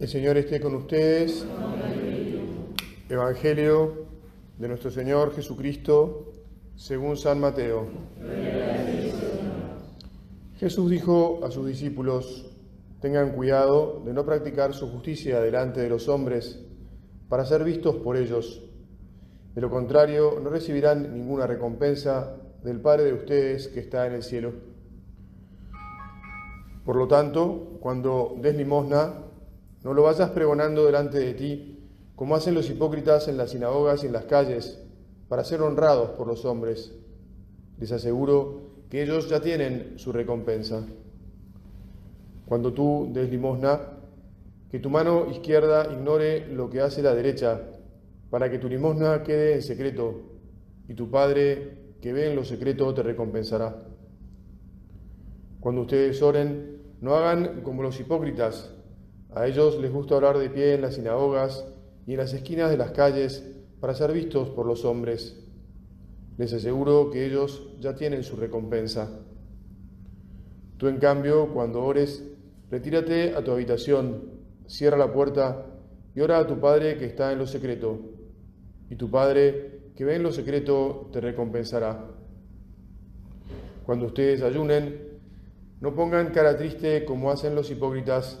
El Señor esté con ustedes. Evangelio de nuestro Señor Jesucristo según San Mateo. Jesús dijo a sus discípulos, tengan cuidado de no practicar su justicia delante de los hombres para ser vistos por ellos. De lo contrario, no recibirán ninguna recompensa del Padre de ustedes que está en el cielo. Por lo tanto, cuando des limosna, no lo vayas pregonando delante de ti, como hacen los hipócritas en las sinagogas y en las calles, para ser honrados por los hombres. Les aseguro que ellos ya tienen su recompensa. Cuando tú des limosna, que tu mano izquierda ignore lo que hace la derecha, para que tu limosna quede en secreto, y tu Padre que ve en lo secreto te recompensará. Cuando ustedes oren, no hagan como los hipócritas a ellos les gusta hablar de pie en las sinagogas y en las esquinas de las calles para ser vistos por los hombres. Les aseguro que ellos ya tienen su recompensa. Tú, en cambio, cuando ores, retírate a tu habitación, cierra la puerta y ora a tu Padre que está en lo secreto. Y tu Padre que ve en lo secreto te recompensará. Cuando ustedes ayunen, no pongan cara triste como hacen los hipócritas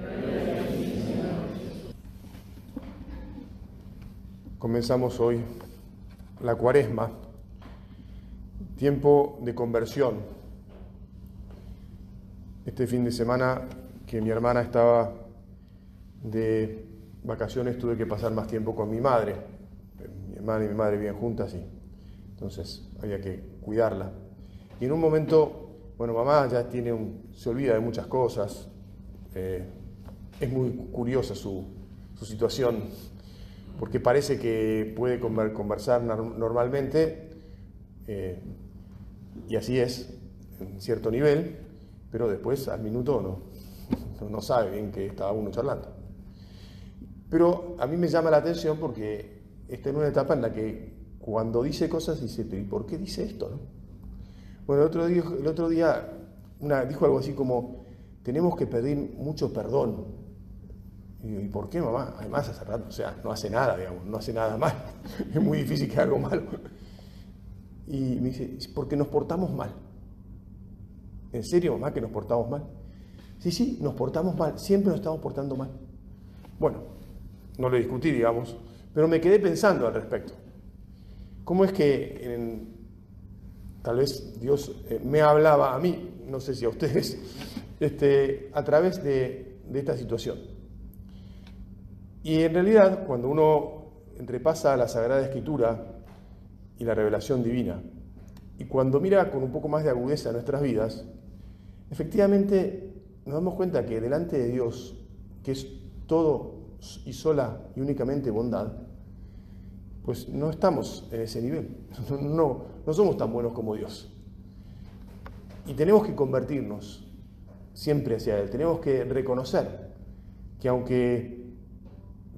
Comenzamos hoy la cuaresma, tiempo de conversión. Este fin de semana que mi hermana estaba de vacaciones tuve que pasar más tiempo con mi madre. Mi hermana y mi madre viven juntas y entonces había que cuidarla. Y en un momento, bueno, mamá ya tiene un, se olvida de muchas cosas, eh, es muy curiosa su, su situación porque parece que puede conversar normalmente, eh, y así es, en cierto nivel, pero después al minuto no, no sabe bien que estaba uno charlando. Pero a mí me llama la atención porque está en una etapa en la que cuando dice cosas dice, ¿y por qué dice esto? Bueno, el otro día, el otro día una, dijo algo así como, tenemos que pedir mucho perdón y ¿por qué mamá? Además hace rato, o sea, no hace nada, digamos, no hace nada mal. es muy difícil que haga algo malo. Y me dice, porque nos portamos mal. ¿En serio, mamá, que nos portamos mal? Sí, sí, nos portamos mal, siempre nos estamos portando mal. Bueno, no lo discutí, digamos, pero me quedé pensando al respecto. ¿Cómo es que tal vez Dios eh, me hablaba a mí, no sé si a ustedes, este, a través de, de esta situación? Y en realidad, cuando uno entrepasa la Sagrada Escritura y la revelación divina, y cuando mira con un poco más de agudeza nuestras vidas, efectivamente nos damos cuenta que delante de Dios, que es todo y sola y únicamente bondad, pues no estamos en ese nivel, no, no somos tan buenos como Dios. Y tenemos que convertirnos siempre hacia Él, tenemos que reconocer que aunque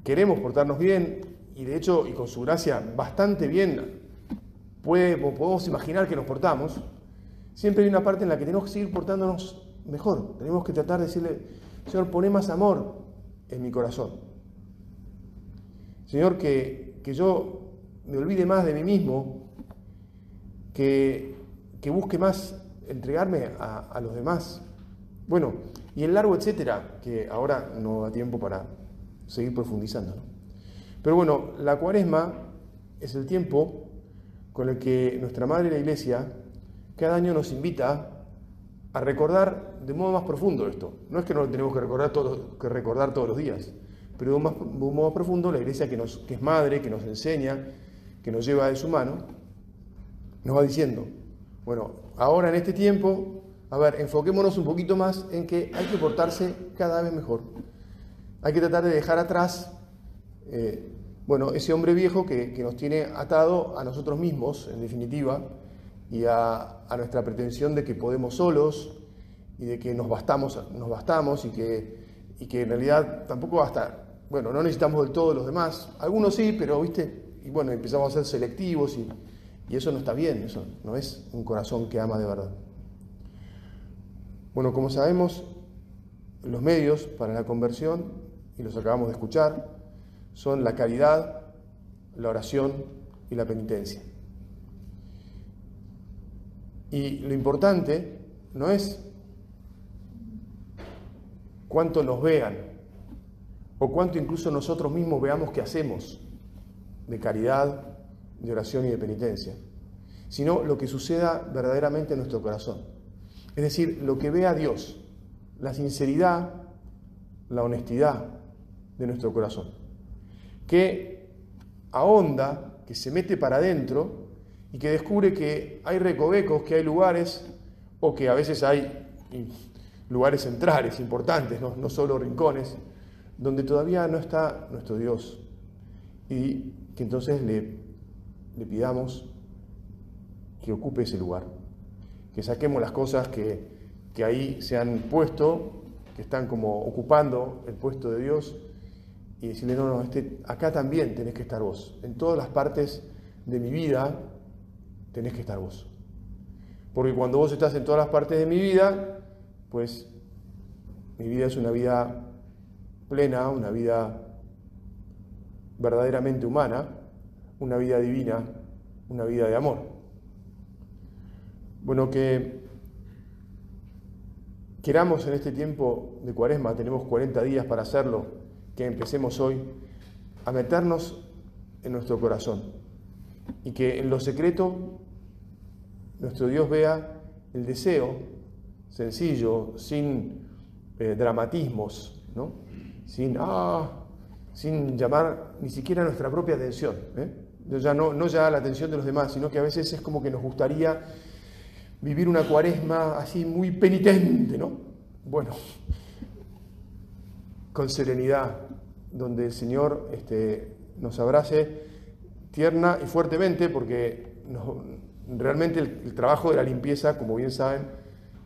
queremos portarnos bien y de hecho, y con su gracia, bastante bien, podemos imaginar que nos portamos, siempre hay una parte en la que tenemos que seguir portándonos mejor. Tenemos que tratar de decirle, Señor, pone más amor en mi corazón. Señor, que, que yo me olvide más de mí mismo, que, que busque más entregarme a, a los demás. Bueno, y el largo etcétera, que ahora no da tiempo para, seguir profundizando. Pero bueno, la cuaresma es el tiempo con el que nuestra Madre la Iglesia cada año nos invita a recordar de modo más profundo esto. No es que no lo tenemos que recordar, todo, que recordar todos los días, pero de un, modo más profundo la Iglesia que, que es madre, que nos enseña, que nos lleva de su mano, nos va diciendo, bueno, ahora en este tiempo, a ver, enfoquémonos un poquito más en que hay que portarse cada vez mejor Hay que tratar de dejar atrás, eh, bueno, ese hombre viejo que, nos tiene atado a nosotros mismos, en definitiva, y a, nuestra pretensión de que podemos solos y de que nos bastamos, nos bastamos y que, en realidad tampoco basta, bueno, no necesitamos del todo los demás, algunos sí, pero, viste, y bueno, empezamos a ser selectivos y, y eso no está bien, eso no es un corazón que ama de verdad. Bueno, como sabemos, los medios para la conversión, y los acabamos de escuchar, son la caridad, la oración y la penitencia. Y lo importante no es cuánto nos vean o cuánto incluso nosotros mismos veamos que hacemos de caridad, de oración y de penitencia, sino lo que suceda verdaderamente en nuestro corazón. Es decir, lo que ve a Dios, la sinceridad, la honestidad de nuestro corazón, que ahonda, que se mete para adentro y que descubre que hay recovecos, que hay lugares, o que a veces hay lugares centrales importantes, no, no solo rincones, donde todavía no está nuestro Dios. Y que entonces le, le pidamos que ocupe ese lugar que saquemos las cosas que, ahí se han puesto, que están como ocupando el puesto de Dios, y decirle, no, no, este, acá también tenés que estar vos. En todas las partes de mi vida tenés que estar vos. Porque cuando vos estás en todas las partes de mi vida, pues mi vida es una vida plena, una vida verdaderamente humana, una vida divina, una vida de amor. Bueno, que queramos en este tiempo de cuaresma, tenemos 40 días para hacerlo, que empecemos hoy a meternos en nuestro corazón y que en lo secreto nuestro Dios vea el deseo sencillo, sin eh, dramatismos, ¿no? sin, ah, sin llamar ni siquiera nuestra propia atención. ¿eh? Ya no, no ya la atención de los demás, sino que a veces es como que nos gustaría vivir una cuaresma así muy penitente, ¿no? Bueno, con serenidad, donde el Señor este, nos abrace tierna y fuertemente, porque realmente el, trabajo de la limpieza, como bien saben,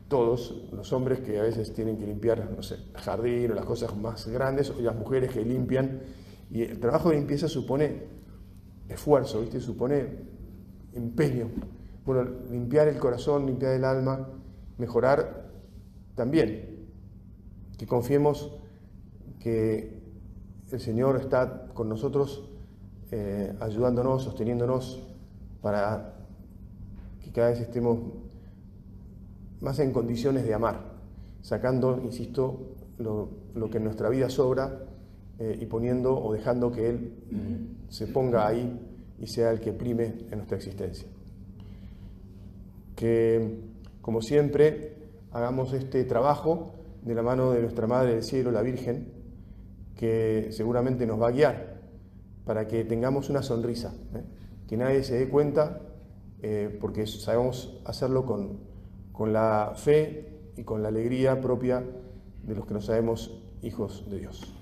todos los hombres que a veces tienen que limpiar, no sé, el jardín o las cosas más grandes, o las mujeres que limpian, y el trabajo de limpieza supone esfuerzo, ¿viste? supone empeño. Bueno, limpiar el corazón, limpiar el alma, mejorar también. Que confiemos que el Señor está con nosotros, eh, ayudándonos, sosteniéndonos para que cada vez estemos más en condiciones de amar, sacando, insisto, lo, que en nuestra vida sobra eh, y poniendo o dejando que Él se ponga ahí y sea el que prime en nuestra existencia. Que, como siempre, hagamos este trabajo de la mano de nuestra Madre del Cielo, la Virgen, que seguramente nos va a guiar para que tengamos una sonrisa, ¿eh? que nadie se dé cuenta, eh, porque sabemos hacerlo con, con la fe y con la alegría propia de los que nos sabemos hijos de Dios.